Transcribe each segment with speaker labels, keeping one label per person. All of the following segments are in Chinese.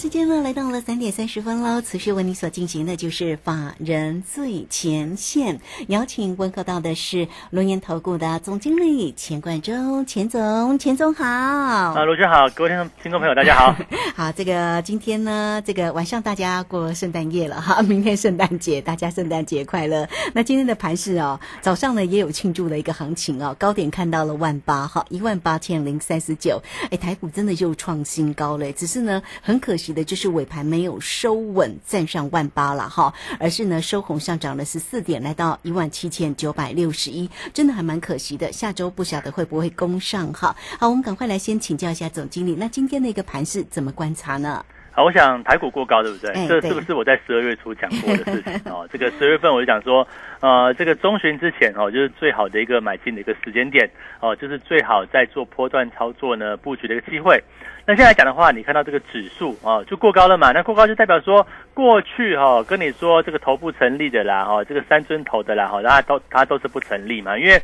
Speaker 1: 时间呢来到了三点三十分喽。此时为你所进行的就是法人最前线，邀请问候到的是龙岩投顾的总经理钱冠中，钱总，钱总好。
Speaker 2: 啊，卢轩好，各位听众听众朋友大家好。
Speaker 1: 好，这个今天呢，这个晚上大家过圣诞夜了哈，明天圣诞节，大家圣诞节快乐。那今天的盘市哦，早上呢也有庆祝的一个行情哦，高点看到了万八哈，一万八千零三十九，哎，台股真的就创新高了，只是呢很可惜。的就是尾盘没有收稳，站上万八了哈，而是呢收红上涨了十四点，来到一万七千九百六十一，真的还蛮可惜的。下周不晓得会不会攻上哈。好，我们赶快来先请教一下总经理，那今天的一个盘是怎么观察呢？
Speaker 2: 好，我想台股过高，对不对？这是不是我在十二月初讲过的事情哦？这个十月份我就讲说，呃，这个中旬之前哦，就是最好的一个买进的一个时间点哦，就是最好在做波段操作呢布局的一个机会。那现在讲的话，你看到这个指数啊，就过高了嘛？那过高就代表说，过去哈跟你说这个头部成立的啦，哈，这个三尊头的啦，哈，它都它都是不成立嘛，因为。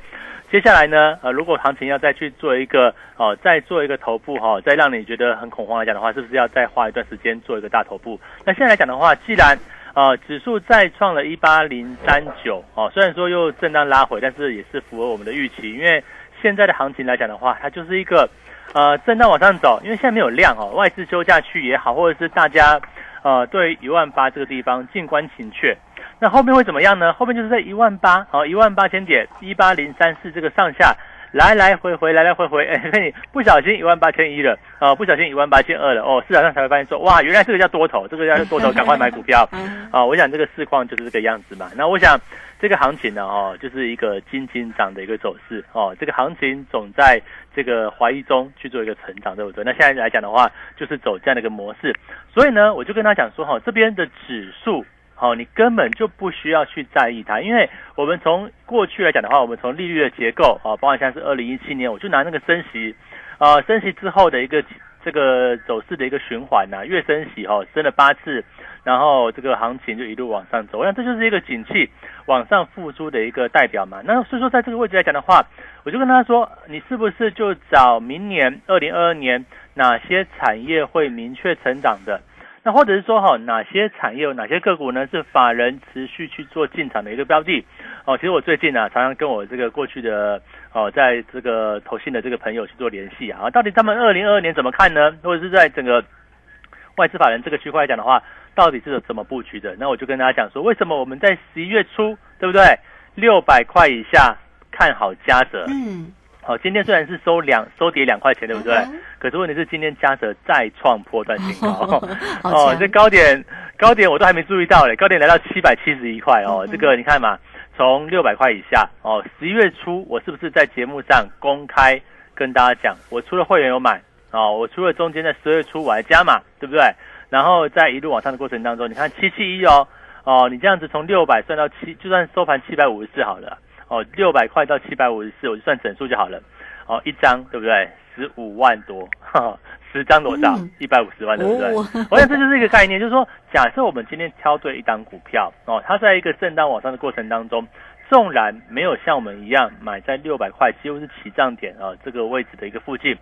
Speaker 2: 接下来呢，呃，如果行情要再去做一个哦，再做一个头部哈，再让你觉得很恐慌来讲的话，是不是要再花一段时间做一个大头部？那现在来讲的话，既然呃指数再创了一八零三九哦，虽然说又震荡拉回，但是也是符合我们的预期，因为现在的行情来讲的话，它就是一个呃震荡往上走，因为现在没有量哦，外资休假区也好，或者是大家呃对一万八这个地方静观情却。那后面会怎么样呢？后面就是在一万八，好，一万八千点，一八零三四这个上下来来回回，来来回回，哎，看你不小心一万八千一了，啊，不小心一万八千二了，哦，市场上才会发现说，哇，原来这个叫多头，这个叫多头，赶快买股票，啊，我想这个市况就是这个样子嘛。那我想这个行情呢，哦，就是一个金金涨的一个走势，哦，这个行情总在这个怀疑中去做一个成长，对不对？那现在来讲的话，就是走这样的一个模式，所以呢，我就跟他讲说，哈，这边的指数。好，你根本就不需要去在意它，因为我们从过去来讲的话，我们从利率的结构啊，包括像是二零一七年，我就拿那个升息，啊，升息之后的一个这个走势的一个循环呐，月升息哈，升了八次，然后这个行情就一路往上走，我想这就是一个景气往上复苏的一个代表嘛。那所以说，在这个位置来讲的话，我就跟他说，你是不是就找明年二零二二年哪些产业会明确成长的？那或者是说哈，哪些产业有哪些个股呢？是法人持续去做进场的一个标的哦。其实我最近呢，常常跟我这个过去的哦，在这个投信的这个朋友去做联系啊。到底他们二零二二年怎么看呢？或者是在整个外资法人这个区块来讲的话，到底是怎么布局的？那我就跟大家讲说，为什么我们在十一月初，对不对？六百块以下看好加折。嗯。好，今天虽然是收两收跌两块钱，对不对？可是问题是今天加泽再创破断新高 哦，这高点高点我都还没注意到嘞，高点来到七百七十一块哦，这个你看嘛，从六百块以下哦，十一月初我是不是在节目上公开跟大家讲，我除了会员有买哦，我除了中间在十月初我还加码，对不对？然后在一路往上的过程当中，你看七七一哦哦，你这样子从六百算到七，就算收盘七百五十四好了。哦，六百块到七百五十四，我就算整数就好了。哦，一张对不对？十五万多，十张多少？一百五十万，对不对？我想这就是一个概念，就是说，假设我们今天挑对一档股票，哦，它在一个震荡往上的过程当中，纵然没有像我们一样买在六百块，几乎是起涨点啊这个位置的一个附近，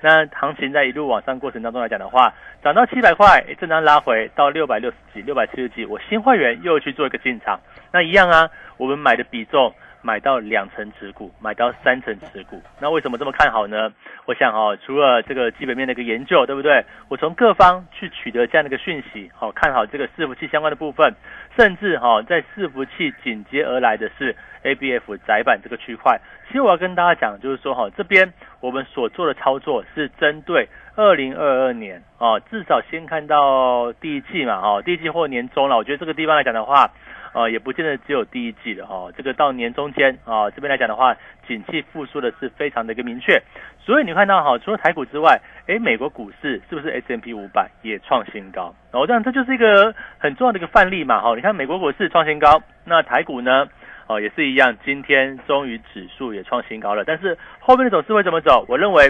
Speaker 2: 那行情在一路往上过程当中来讲的话，涨到七百块，震荡拉回到六百六十几、六百七十几，我新会员又去做一个进场，那一样啊，我们买的比重。买到两成持股，买到三成持股，那为什么这么看好呢？我想哈，除了这个基本面的一个研究，对不对？我从各方去取得这样的一个讯息，好看好这个伺服器相关的部分，甚至哈，在伺服器紧接而来的是 A B F 窄板这个区块。其实我要跟大家讲，就是说哈，这边我们所做的操作是针对二零二二年哦，至少先看到第一季嘛，哈，第一季或年终了。我觉得这个地方来讲的话。啊，也不见得只有第一季了哈，这个到年中间啊，这边来讲的话，景气复苏的是非常的一个明确，所以你看到哈，除了台股之外，哎，美国股市是不是 S M P 五百也创新高？哦，这样这就是一个很重要的一个范例嘛哈，你看美国股市创新高。那台股呢？哦，也是一样，今天终于指数也创新高了。但是后面的走势会怎么走？我认为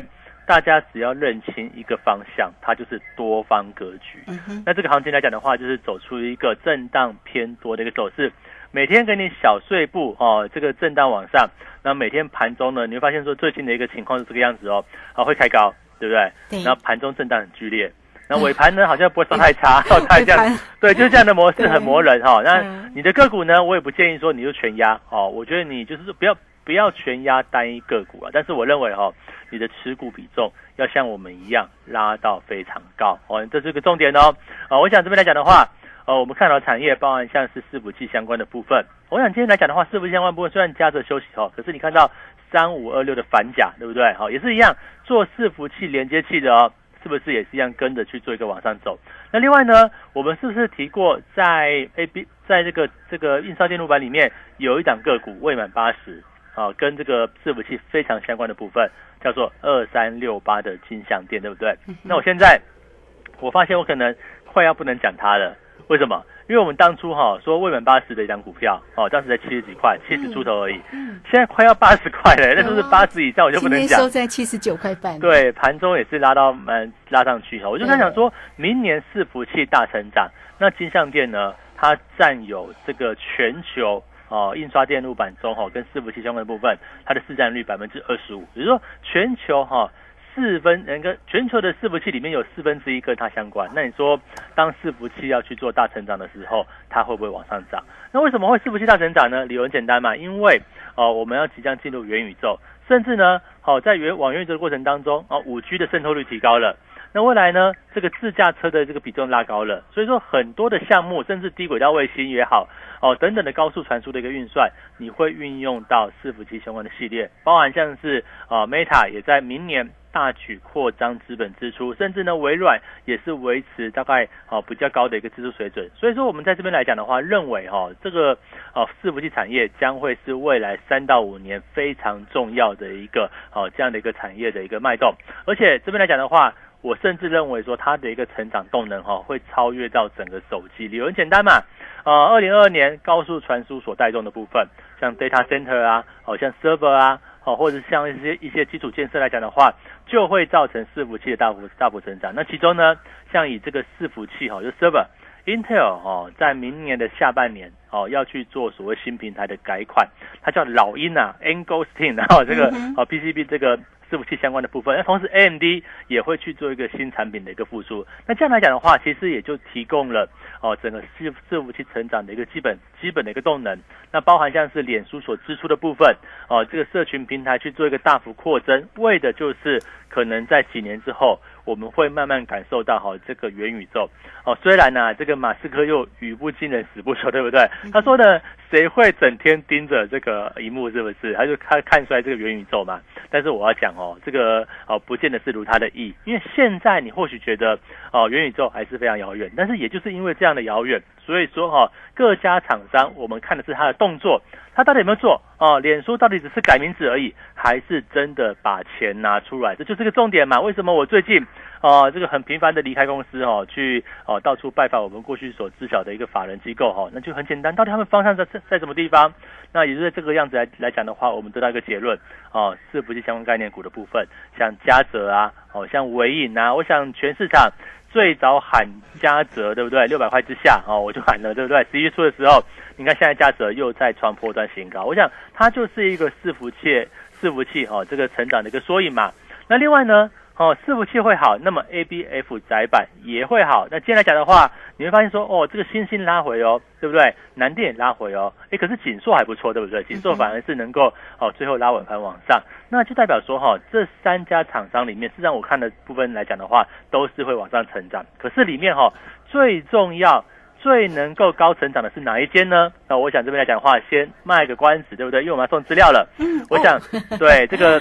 Speaker 2: 大家只要认清一个方向，它就是多方格局。那这个行情来讲的话，就是走出一个震荡偏多的一个走势。每天给你小碎步哦，这个震荡往上。那每天盘中呢，你会发现说最近的一个情况是这个样子哦，啊会开高，对不对？
Speaker 1: 对。
Speaker 2: 然后盘中震荡很剧烈。那尾盘呢，好像不会说太差，太这样，对，就是这样的模式很磨人哈。那你的个股呢，我也不建议说你就全压哦，我觉得你就是不要不要全压单一个股啊。但是我认为哈，你的持股比重要像我们一样拉到非常高哦，这是个重点哦。啊，我想这边来讲的话，呃，我们看到产业包含像是伺服器相关的部分。我想今天来讲的话，伺服器相关部分虽然加着休息哦，可是你看到三五二六的反甲，对不对？好，也是一样做伺服器连接器的哦。是不是也是一样跟着去做一个往上走？那另外呢，我们是不是提过在 A B 在这个这个印刷电路板里面有一档个股未满八十啊，跟这个伺服器非常相关的部分叫做二三六八的金相电，对不对？那我现在我发现我可能快要不能讲它了，为什么？因为我们当初哈说未满八十的一张股票，哦，当时才七十几块，七十出头而已。嗯，现在快要八十块了，那是不是八十以上我就不能讲？
Speaker 1: 收在七十九块半。
Speaker 2: 对，盘中也是拉到蛮拉上去哈。我就在想说，明年伺服器大成长，那金相店呢，它占有这个全球哦印刷电路板中哈跟伺服器相关的部分，它的市占率百分之二十五，也就是说全球哈。四分，人跟全球的伺服器里面有四分之一跟它相关。那你说，当伺服器要去做大成长的时候，它会不会往上涨？那为什么会伺服器大成长呢？理由很简单嘛，因为哦，我们要即将进入元宇宙，甚至呢，好在元往元宇宙的过程当中，哦，五 G 的渗透率提高了。那未来呢，这个自驾车的这个比重拉高了，所以说很多的项目，甚至低轨道卫星也好，哦等等的高速传输的一个运算，你会运用到伺服器相关的系列，包含像是啊 Meta 也在明年。大举扩张资本支出，甚至呢，微软也是维持大概哦比较高的一个支出水准。所以说，我们在这边来讲的话，认为哈这个哦伺服器产业将会是未来三到五年非常重要的一个哦这样的一个产业的一个脉动。而且这边来讲的话，我甚至认为说它的一个成长动能哈会超越到整个手机。理由很简单嘛，呃，二零二二年高速传输所带动的部分，像 data center 啊，好像 server 啊。好，或者像一些一些基础建设来讲的话，就会造成伺服器的大幅大幅成长。那其中呢，像以这个伺服器哈，就 server，Intel 哦，在明年的下半年哦，要去做所谓新平台的改款，它叫老鹰啊，Angostin，然后这个哦 PCB 这个。伺服器相关的部分，那同时 AMD 也会去做一个新产品的一个复苏。那这样来讲的话，其实也就提供了哦整个伺伺服器成长的一个基本基本的一个动能。那包含像是脸书所支出的部分哦，这个社群平台去做一个大幅扩增，为的就是可能在几年之后。我们会慢慢感受到哈，这个元宇宙哦，虽然呢，这个马斯克又语不惊人死不休，对不对？他说呢，谁会整天盯着这个荧幕，是不是？他就看看出来这个元宇宙嘛。但是我要讲哦，这个哦，不见得是如他的意，因为现在你或许觉得哦，元宇宙还是非常遥远，但是也就是因为这样的遥远，所以说哈，各家厂商我们看的是他的动作。他到底有没有做哦？脸书到底只是改名字而已，还是真的把钱拿出来？这就是个重点嘛？为什么我最近哦，这个很频繁的离开公司哦，去哦到处拜访我们过去所知晓的一个法人机构哈？那就很简单，到底他们方向在在在什么地方？那也就是这个样子来来讲的话，我们得到一个结论哦，是不是相关概念股的部分，像嘉泽啊，哦像伟影啊，我想全市场。最早喊加折，对不对？六百块之下哦，我就喊了，对不对？十一月初的时候，你看现在嘉泽又在创破断新高，我想它就是一个伺服器伺服器哦，这个成长的一个缩影嘛。那另外呢？哦，伺服器会好，那么 A B F 窄板也会好。那今天来讲的话，你会发现说，哦，这个星星拉回哦，对不对？南电拉回哦，哎，可是锦硕还不错，对不对？锦硕反而是能够哦，最后拉稳盘往上，那就代表说哈，这三家厂商里面，实际上我看的部分来讲的话，都是会往上成长。可是里面哈，最重要、最能够高成长的是哪一间呢？那我想这边来讲的话，先卖个关子，对不对？因为我们要送资料了。嗯，我想对这个。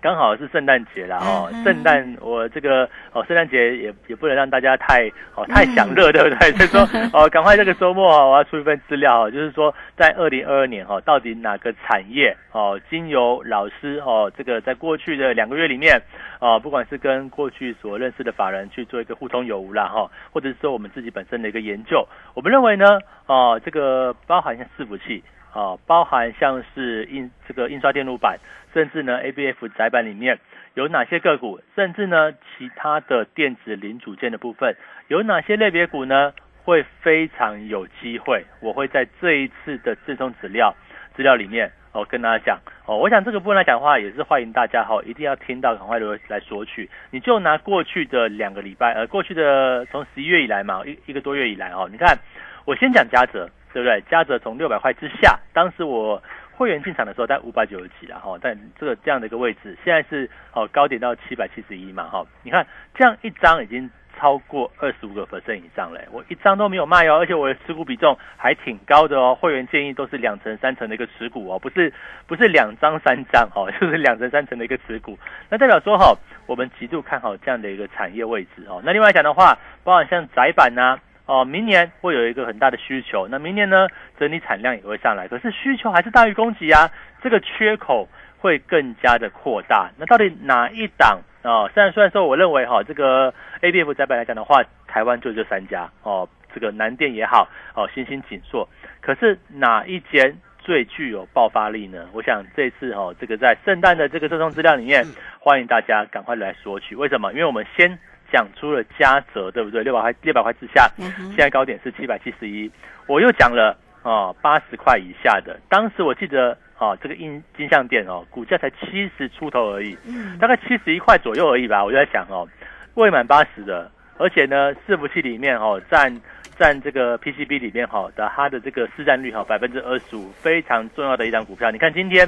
Speaker 2: 刚好是圣诞节了哦，圣诞我这个哦，圣诞节也也不能让大家太哦太享乐，对不对？所 以说哦，赶快这个周末哦，我要出一份资料哦，就是说在二零二二年哈，到底哪个产业哦，经由老师哦，这个在过去的两个月里面哦，不管是跟过去所认识的法人去做一个互通有无啦哈，或者是说我们自己本身的一个研究，我们认为呢哦，这个包含像伺服器。哦，包含像是印这个印刷电路板，甚至呢 A B F 载板里面有哪些个股，甚至呢其他的电子零组件的部分有哪些类别股呢？会非常有机会，我会在这一次的这种资料资料里面哦跟大家讲哦，我想这个部分来讲的话，也是欢迎大家哈，一定要听到赶快来来索取。你就拿过去的两个礼拜，呃，过去的从十一月以来嘛，一一个多月以来哦，你看我先讲嘉泽。对不对？嘉泽从六百块之下，当时我会员进场的时候在五百九十几了哈，但这个这样的一个位置，现在是哦高点到七百七十一嘛哈。你看这样一张已经超过二十五个 percent 以上嘞，我一张都没有卖哦，而且我的持股比重还挺高的哦。会员建议都是两成三成的一个持股哦，不是不是两张三张哦，就是两成三成的一个持股。那代表说哈，我们极度看好这样的一个产业位置哦。那另外讲的话，包含像窄板呐。哦，明年会有一个很大的需求，那明年呢，整体产量也会上来，可是需求还是大于供给啊，这个缺口会更加的扩大。那到底哪一档啊？虽然虽然说，我认为哈，这个 A B F 在本来讲的话，台湾就这三家哦，这个南电也好，哦，新兴锦硕，可是哪一间最具有爆发力呢？我想这次哦，这个在圣诞的这个赠送资料里面，欢迎大家赶快来索取。为什么？因为我们先。讲出了加折，对不对？六百块，六百块之下，现在高点是七百七十一。我又讲了哦，八十块以下的，当时我记得哦，这个印金项店哦，股价才七十出头而已，大概七十一块左右而已吧。我就在想哦，未满八十的，而且呢，伺服器里面哦占。占这个 PCB 里面哈的它的这个市占率哈百分之二十五，非常重要的一张股票。你看今天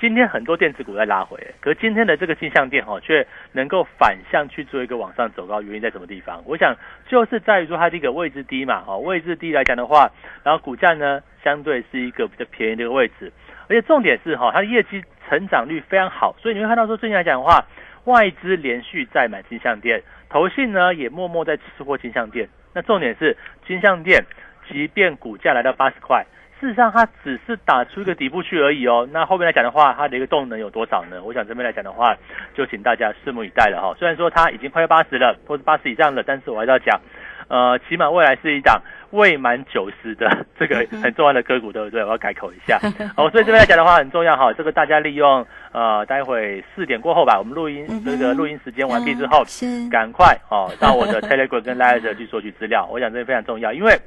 Speaker 2: 今天很多电子股在拉回，可今天的这个金相电哈却能够反向去做一个往上走高，原因在什么地方？我想就是在于说它这个位置低嘛，哈位置低来讲的话，然后股价呢相对是一个比较便宜的一个位置，而且重点是哈它的业绩成长率非常好，所以你会看到说最近来讲的话，外资连续在买金相电，投信呢也默默在吃货金相电。那重点是金相店，即便股价来到八十块，事实上它只是打出一个底部去而已哦。那后面来讲的话，它的一个动能有多少呢？我想这边来讲的话，就请大家拭目以待了哈。虽然说它已经快要八十了，或是八十以上了，但是我还是要讲，呃，起码未来是一档。未满九十的这个很重要的个股，对不对？我要改口一下。哦，所以这边来讲的话很重要哈。这个大家利用呃，待会四点过后吧，我们录音这个录音时间完毕之后，赶快哦到我的 Telegram 跟 Line 去索取资料。我想这个非常重要，因为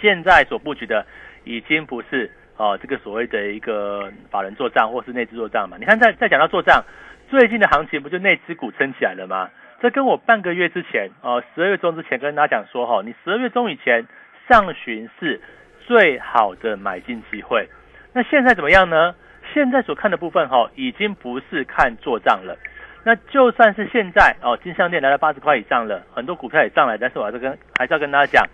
Speaker 2: 现在所布局的已经不是哦这个所谓的一个法人做账或是内资做账嘛。你看，在在讲到做账，最近的行情不就内资股撑起来了吗？这跟我半个月之前，哦，十二月中之前跟大家讲说，哈，你十二月中以前上旬是最好的买进机会。那现在怎么样呢？现在所看的部分，哈，已经不是看做账了。那就算是现在，哦，金项店来到八十块以上了，很多股票也上来，但是我还是跟还是要跟大家讲，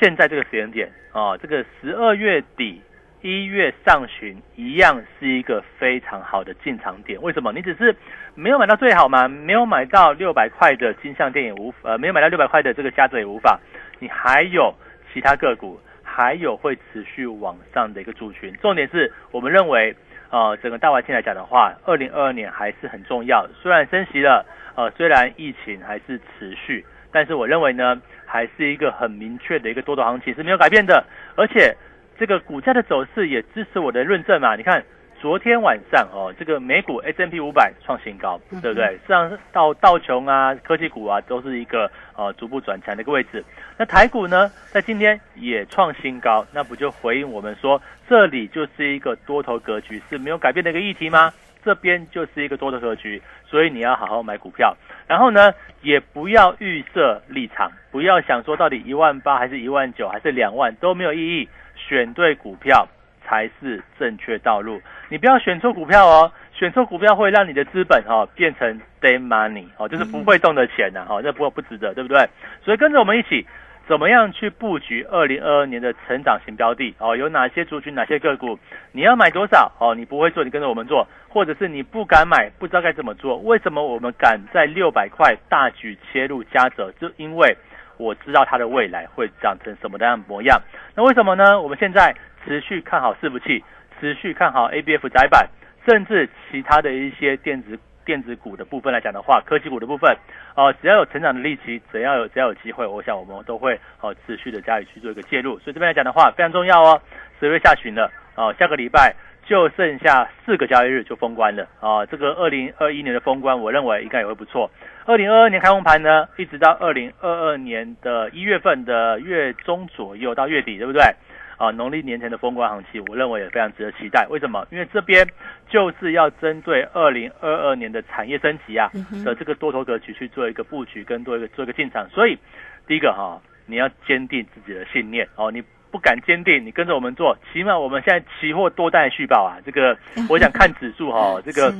Speaker 2: 现在这个时间点，啊，这个十二月底。一月上旬一样是一个非常好的进场点，为什么？你只是没有买到最好吗，没有买到六百块的金项店也无呃，没有买到六百块的这个价值也无法，你还有其他个股，还有会持续往上的一个族群。重点是我们认为，呃，整个大环境来讲的话，二零二二年还是很重要。虽然升息了，呃，虽然疫情还是持续，但是我认为呢，还是一个很明确的一个多头行情是没有改变的，而且。这个股价的走势也支持我的论证嘛？你看昨天晚上哦，这个美股 S M P 五百创新高，对不对？实际上到道琼啊、科技股啊，都是一个呃逐步转强的一个位置。那台股呢，在今天也创新高，那不就回应我们说，这里就是一个多头格局是没有改变的一个议题吗？这边就是一个多头格局，所以你要好好买股票。然后呢，也不要预设立场，不要想说到底一万八还是一万九还是两万都没有意义。选对股票才是正确道路，你不要选错股票哦，选错股票会让你的资本哈变成 day money 哦，就是不会动的钱呐，哈，那不不值得，对不对？所以跟着我们一起怎么样去布局二零二二年的成长型标的哦？有哪些族群、哪些个股？你要买多少哦？你不会做，你跟着我们做，或者是你不敢买，不知道该怎么做？为什么我们敢在六百块大举切入加折？就因为我知道它的未来会长成什么样模样。那为什么呢？我们现在持续看好伺服器，持续看好 ABF 窄板，甚至其他的一些电子。电子股的部分来讲的话，科技股的部分，呃，只要有成长的力气，只要有只要有机会，我想我们都会哦持续的加以去做一个介入。所以这边来讲的话，非常重要哦。十月下旬了，哦，下个礼拜就剩下四个交易日就封关了啊。这个二零二一年的封关，我认为应该也会不错。二零二二年开红盘呢，一直到二零二二年的一月份的月中左右到月底，对不对？啊，农历年前的封关行情，我认为也非常值得期待。为什么？因为这边就是要针对二零二二年的产业升级啊的这个多头格局去做一个布局，跟做一个做一个进场。所以，第一个哈，你要坚定自己的信念哦。你不敢坚定，你跟着我们做，起码我们现在期货多单续报啊。这个我想看指数哈，这个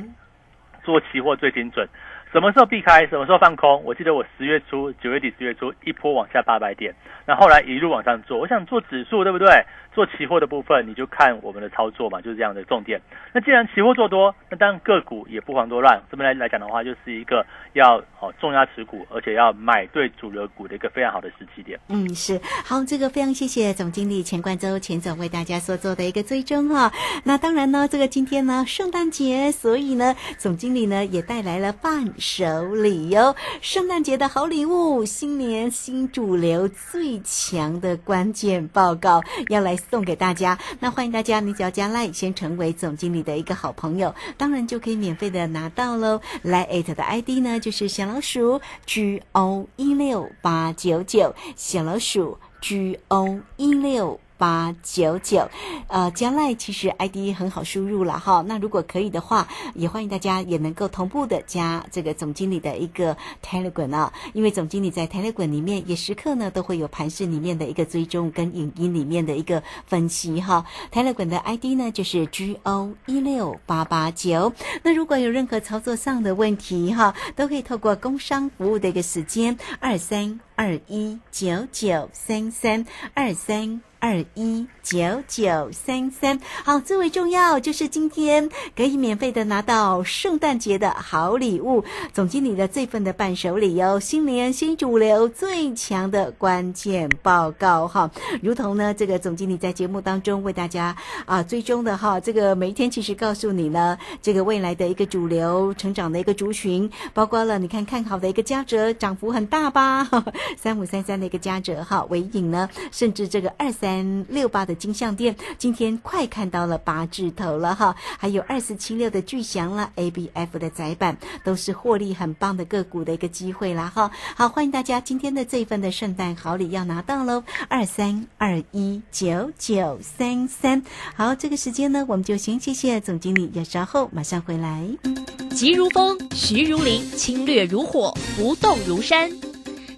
Speaker 2: 做期货最精准。什么时候避开，什么时候放空？我记得我十月初、九月底、十月初一波往下八百点，那后来一路往上做。我想做指数，对不对？做期货的部分，你就看我们的操作嘛，就是这样的重点。那既然期货做多，那当然个股也不遑多让。这边来来讲的话，就是一个要哦重压持股，而且要买对主流股的一个非常好的时机点。
Speaker 1: 嗯，是好，这个非常谢谢总经理钱冠洲钱总为大家所做的一个追踪哈。那当然呢，这个今天呢圣诞节，所以呢总经理呢也带来了伴手里哟，圣诞节的好礼物，新年新主流最强的关键报告要来。送给大家，那欢迎大家，你只要加赖，先成为总经理的一个好朋友，当然就可以免费的拿到喽。来艾特的 ID 呢，就是小老鼠 G O 一六八九九，小老鼠 G O 一六。八九九，呃，将来其实 ID 很好输入了哈。那如果可以的话，也欢迎大家也能够同步的加这个总经理的一个 Telegram 啊，因为总经理在 Telegram 里面也时刻呢都会有盘市里面的一个追踪跟影音里面的一个分析哈。Telegram 的 ID 呢就是 G O 一六八八九。那如果有任何操作上的问题哈，都可以透过工商服务的一个时间二三二一九九三三二三。二一九九三三，好，最为重要就是今天可以免费的拿到圣诞节的好礼物，总经理的这份的伴手礼哟，新年新主流最强的关键报告哈，如同呢这个总经理在节目当中为大家啊追踪的哈，这个每一天其实告诉你呢，这个未来的一个主流成长的一个族群，包括了你看看好的一个嘉折涨幅很大吧，三五三三的一个嘉折哈，尾影呢，甚至这个二三。六八的金项店今天快看到了八字头了哈，还有二四七六的巨祥了，A B F 的窄板都是获利很棒的个股的一个机会啦哈。好，欢迎大家今天的这一份的圣诞好礼要拿到喽，二三二一九九三三。好，这个时间呢，我们就先谢谢总经理，要稍后马上回来。
Speaker 3: 急如风，徐如林，侵略如火，不动如山。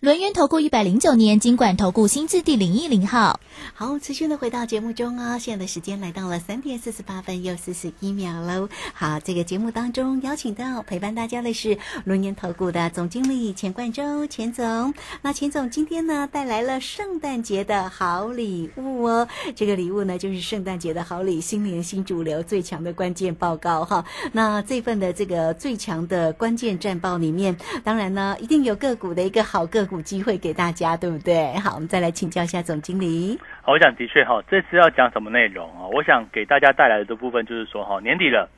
Speaker 4: 轮源投顾一百零九年金管投顾新字第零一零号，
Speaker 1: 好，持续的回到节目中哦，现在的时间来到了三点四十八分又四十一秒喽。好，这个节目当中邀请到陪伴大家的是轮源投顾的总经理钱冠洲钱总。那钱总今天呢带来了圣诞节的好礼物哦，这个礼物呢就是圣诞节的好礼，新年新主流最强的关键报告哈。那这份的这个最强的关键战报里面，当然呢一定有个股的一个好个。股机会给大家，对不对？好，我们再来请教一下总经理。
Speaker 2: 好，我想的确哈，这次要讲什么内容啊？我想给大家带来的部分就是说哈，年底了。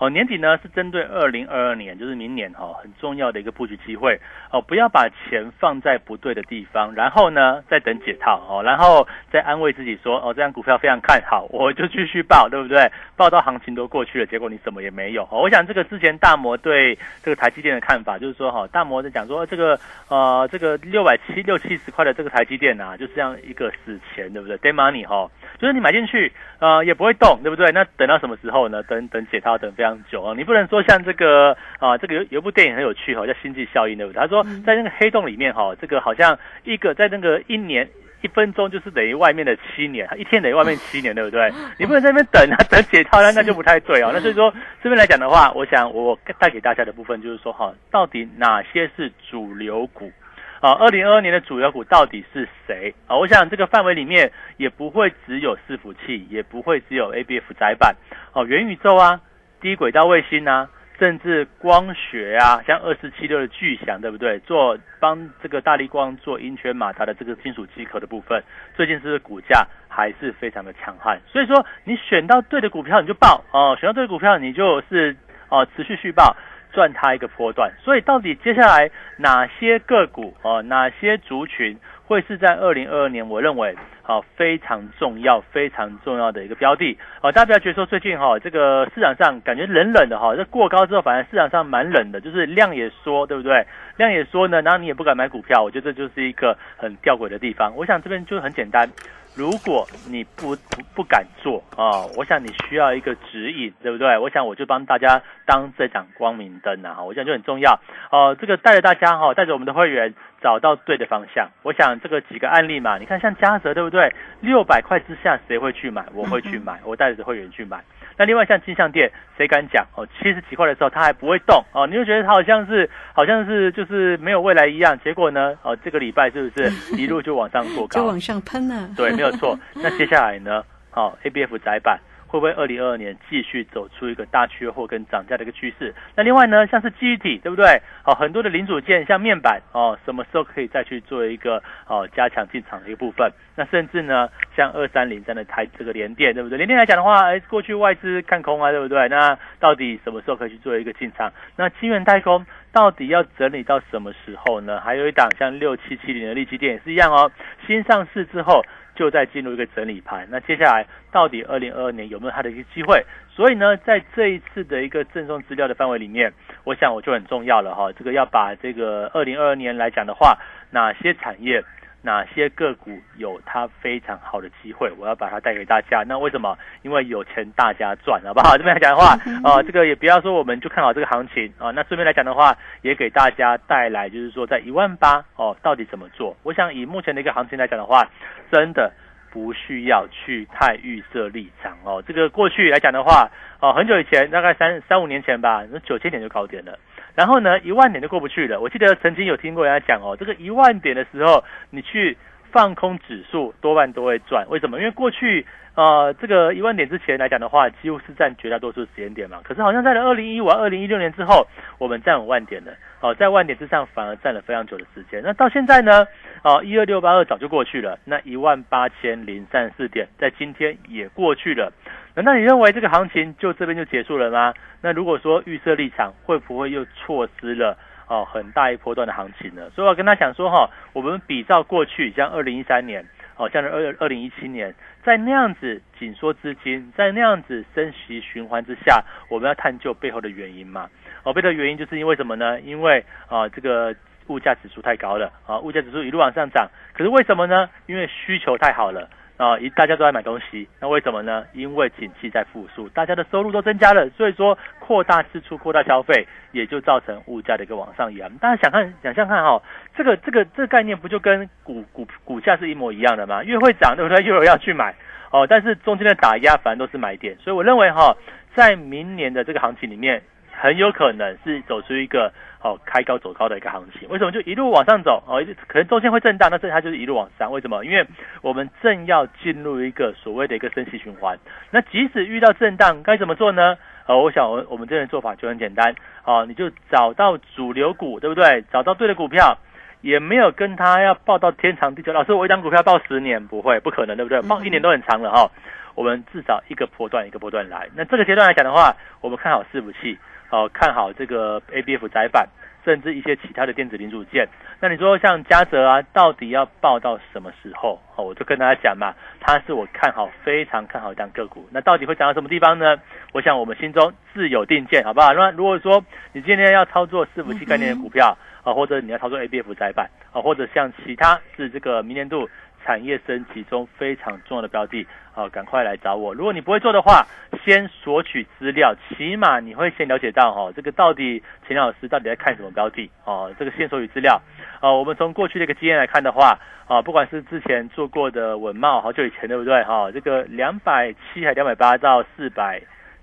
Speaker 2: 哦，年底呢是针对二零二二年，就是明年哈，很重要的一个布局机会哦，不要把钱放在不对的地方，然后呢再等解套哦，然后再安慰自己说哦，这张股票非常看好，我就继续报，对不对？报到行情都过去了，结果你什么也没有。哦我想这个之前大摩对这个台积电的看法就是说哈，大摩在讲说这个呃这个六百七六七十块的这个台积电呐，就是这样一个死钱，对不对？Day money 哈，就是你买进去呃也不会动，对不对？那等到什么时候呢？等等解套，等非常。久啊，你不能说像这个啊，这个有有部电影很有趣哈，叫《星际效应》对不对？他说在那个黑洞里面哈，这个好像一个在那个一年一分钟就是等于外面的七年，一天等于外面七年，对不对？你不能在那边等啊，等解套那那就不太对哦。那所以说这边来讲的话，我想我带给大家的部分就是说哈，到底哪些是主流股啊？二零二二年的主流股到底是谁啊？我想这个范围里面也不会只有伺服器，也不会只有 A B F 窄板哦，元宇宙啊。低轨道卫星啊，甚至光学啊，像二四七六的巨响，对不对？做帮这个大力光做音圈马达的这个金属机壳的部分，最近是不是股价还是非常的强悍？所以说，你选到对的股票你就报哦，选到对的股票你就是哦持续续报，赚它一个波段。所以到底接下来哪些个股哦，哪些族群？会是在二零二二年，我认为好非常重要、非常重要的一个标的。好，大家不要觉得说最近哈这个市场上感觉冷冷的哈，这过高之后，反正市场上蛮冷的，就是量也缩，对不对？量也缩呢，然后你也不敢买股票，我觉得这就是一个很吊诡的地方。我想这边就很简单。如果你不不不敢做啊，我想你需要一个指引，对不对？我想我就帮大家当这盏光明灯啊，我想就很重要哦。这个带着大家哈，带着我们的会员找到对的方向。我想这个几个案例嘛，你看像嘉泽，对不对？六百块之下谁会去买？我会去买，我带着会员去买。那另外像金像店，谁敢讲哦？七十几块的时候它还不会动哦，你就觉得它好像是好像是就是没有未来一样。结果呢，哦，这个礼拜是不是一路就往上过高？
Speaker 1: 就往上喷了。
Speaker 2: 对，没有错。那接下来呢？好，A B F 窄板。会不会二零二二年继续走出一个大缺货跟涨价的一个趋势？那另外呢，像是记忆体，对不对？好，很多的零组件，像面板哦，什么时候可以再去做一个哦加强进场的一个部分？那甚至呢，像二三零三的台这个联电，对不对？联电来讲的话，哎，过去外资看空啊，对不对？那到底什么时候可以去做一个进场？那晶圆代工到底要整理到什么时候呢？还有一档像六七七零的利基电也是一样哦，新上市之后。就在进入一个整理盘，那接下来到底二零二二年有没有它的一个机会？所以呢，在这一次的一个赠送资料的范围里面，我想我就很重要了哈。这个要把这个二零二二年来讲的话，哪些产业？哪些个股有它非常好的机会？我要把它带给大家。那为什么？因为有钱大家赚，好不好？这边来讲的话，啊，这个也不要说我们就看好这个行情啊。那顺便来讲的话，也给大家带来，就是说在一万八哦，到底怎么做？我想以目前的一个行情来讲的话，真的不需要去太预设立场哦。这个过去来讲的话，哦，很久以前，大概三三五年前吧，那九千点就高点了。然后呢，一万点就过不去了。我记得曾经有听过人家讲哦，这个一万点的时候，你去放空指数，多半都会赚。为什么？因为过去呃，这个一万点之前来讲的话，几乎是占绝大多数时间点嘛。可是好像在了二零一五、二零一六年之后，我们站五万点了。哦，在万点之上反而占了非常久的时间。那到现在呢？哦，一二六八二早就过去了。那一万八千零三十四点，在今天也过去了。难道你认为这个行情就这边就结束了吗？那如果说预设立场，会不会又错失了哦很大一波段的行情呢？所以我跟他讲说哈，我们比照过去，像二零一三年，哦，像二二零一七年，在那样子紧缩资金，在那样子升息循环之下，我们要探究背后的原因嘛？哦，背后的原因就是因为什么呢？因为啊这个物价指数太高了啊，物价指数一路往上涨，可是为什么呢？因为需求太好了。啊，一大家都在买东西，那为什么呢？因为景气在复苏，大家的收入都增加了，所以说扩大支出、扩大消费，也就造成物价的一个往上扬。大家想看，想象看哈，这个这个这个概念不就跟股股股价是一模一样的吗？越会涨，对不对？越有人要去买哦。但是中间的打压反正都是买点，所以我认为哈，在明年的这个行情里面，很有可能是走出一个。哦，开高走高的一个行情，为什么就一路往上走？哦，可能中间会震荡，但是它就是一路往上。为什么？因为我们正要进入一个所谓的一个升息循环。那即使遇到震荡，该怎么做呢？呃，我想我我们这边做法就很简单。哦，你就找到主流股，对不对？找到对的股票，也没有跟他要报到天长地久。老师，我一张股票报十年不会，不可能，对不对？报一年都很长了哈。我们至少一个波段一个波段来。那这个阶段来讲的话，我们看好伺服器。哦，看好这个 A B F 窄板，甚至一些其他的电子零组件。那你说像嘉泽啊，到底要报到什么时候？哦，我就跟大家讲嘛，它是我看好非常看好一档个股。那到底会涨到什么地方呢？我想我们心中自有定见，好不好？那如果说你今天要操作伺服器概念的股票啊，或者你要操作 A B F 窄板啊，或者像其他是这个明年度。产业升级中非常重要的标的，好，赶快来找我。如果你不会做的话，先索取资料，起码你会先了解到，哈，这个到底钱老师到底在看什么标的，哦，这个先索取资料。哦，我们从过去的一个经验来看的话，啊，不管是之前做过的文茂，好久以前对不对？哈，这个两百七还两百八到四百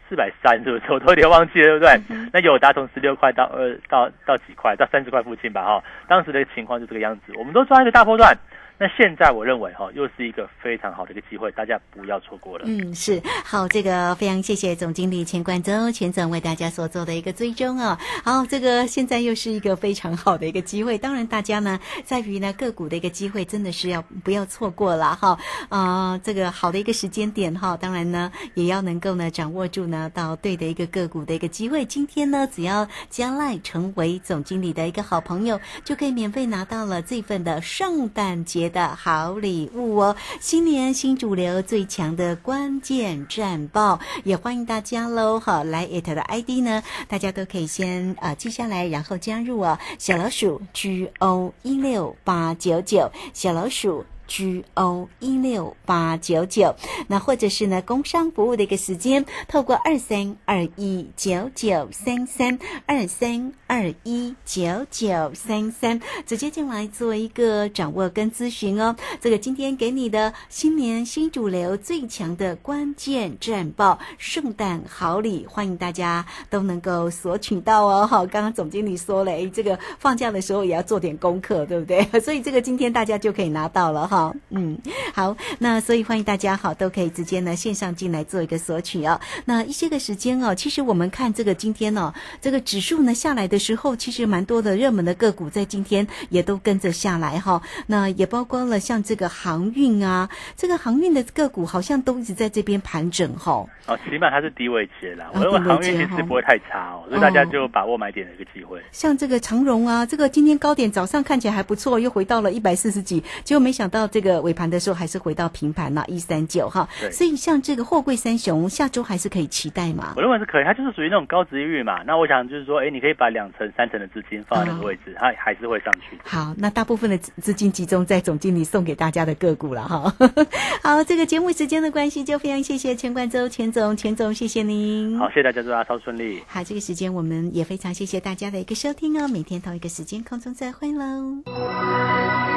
Speaker 2: 四百三，是不是？我都有点忘记了，对不对？那有达从十六块到二到到几块，到三十块附近吧，哈，当时的情况就这个样子。我们都抓一个大波段。那现在我认为哈，又是一个非常好的一个机会，大家不要错过了。
Speaker 1: 嗯，是好，这个非常谢谢总经理钱冠周钱总为大家所做的一个追踪啊。好，这个现在又是一个非常好的一个机会，当然大家呢，在于呢个股的一个机会，真的是要不要错过了哈啊，这个好的一个时间点哈，当然呢也要能够呢掌握住呢到对的一个个股的一个机会。今天呢，只要将来成为总经理的一个好朋友，就可以免费拿到了这份的圣诞节。的好礼物哦！新年新主流最强的关键战报，也欢迎大家喽！好，来 it 的 ID 呢，大家都可以先啊记下来，然后加入哦。小老鼠 G O 一六八九九，小老鼠。G O 一六八九九，那或者是呢，工商服务的一个时间，透过二三二一九九三三二三二一九九三三，直接进来做一个掌握跟咨询哦。这个今天给你的新年新主流最强的关键战报，圣诞好礼，欢迎大家都能够索取到哦。好，刚刚总经理说了，哎，这个放假的时候也要做点功课，对不对？所以这个今天大家就可以拿到了哈。好，嗯，好，那所以欢迎大家好，都可以直接呢线上进来做一个索取哦。那一些个时间哦，其实我们看这个今天哦，这个指数呢下来的时候，其实蛮多的热门的个股在今天也都跟着下来哈。那也包括了像这个航运啊，这个航运的个股好像都一直在这边盘整哈。
Speaker 2: 哦，起码它是低位接了，我认为航运其实不会太差哦，所以大家就把握买点的一个机会。
Speaker 1: 像这个长荣啊，这个今天高点早上看起来还不错，又回到了一百四十几，结果没想到。这个尾盘的时候还是回到平盘了，一三九哈。所以像这个货柜三雄，下周还是可以期待嘛？
Speaker 2: 我认为是可以，它就是属于那种高值域嘛。那我想就是说，哎，你可以把两成、三成的资金放在那个位置，它还是会上去。
Speaker 1: 好，那大部分的资金集中在总经理送给大家的个股了哈。好，这个节目时间的关系，就非常谢谢钱冠周钱总，钱总谢谢您。
Speaker 2: 好，谢谢大家，祝大家超顺利。
Speaker 1: 好，这个时间我们也非常谢谢大家的一个收听哦。每天同一个时间空中再会喽。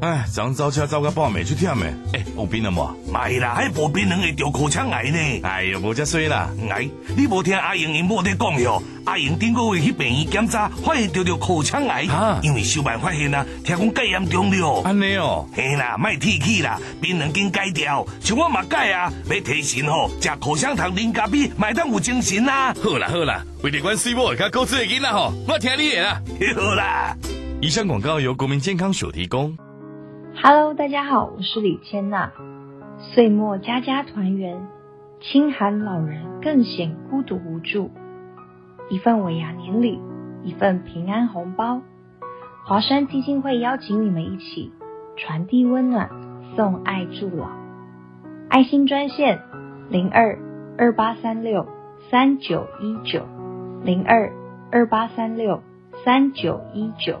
Speaker 5: 哎，昨早车走到半暝去忝诶。哎，有病了无？
Speaker 6: 买啦，还无病人会得口腔癌呢。
Speaker 5: 哎呦，无遮衰啦。
Speaker 6: 哎，你无听阿英因某在讲哟？阿英顶个月去病院检查，发现得着口腔癌。啊，因为小办发现啊，听讲戒严重了。
Speaker 5: 安尼哦。
Speaker 6: 嘿啦，卖提起啦，病人经戒掉，像我嘛戒啊，要提神吼，食口香糖、零咖啡，买当有精神啦。
Speaker 5: 好啦好啦，为了关水某甲高子的囡仔吼，我听你的啦。
Speaker 6: 好啦。
Speaker 5: 以上广告由国民健康署提供。
Speaker 7: Hello，大家好，我是李千娜。岁末家家团圆，清寒老人更显孤独无助。一份尾牙年礼，一份平安红包。华山基金会邀请你们一起传递温暖，送爱助老。爱心专线零二二八三六三九一九零二二八三六三九一九。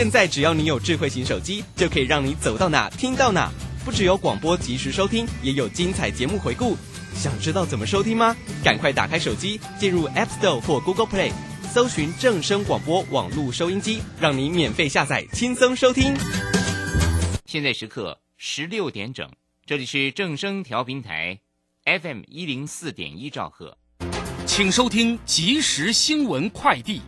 Speaker 8: 现在只要你有智慧型手机，就可以让你走到哪听到哪。不只有广播及时收听，也有精彩节目回顾。想知道怎么收听吗？赶快打开手机，进入 App Store 或 Google Play，搜寻正声广播网络收音机，让你免费下载，轻松收听。
Speaker 9: 现在时刻十六点整，这里是正声调频台 FM 一零四点一兆赫，
Speaker 10: 请收听即时新闻快递。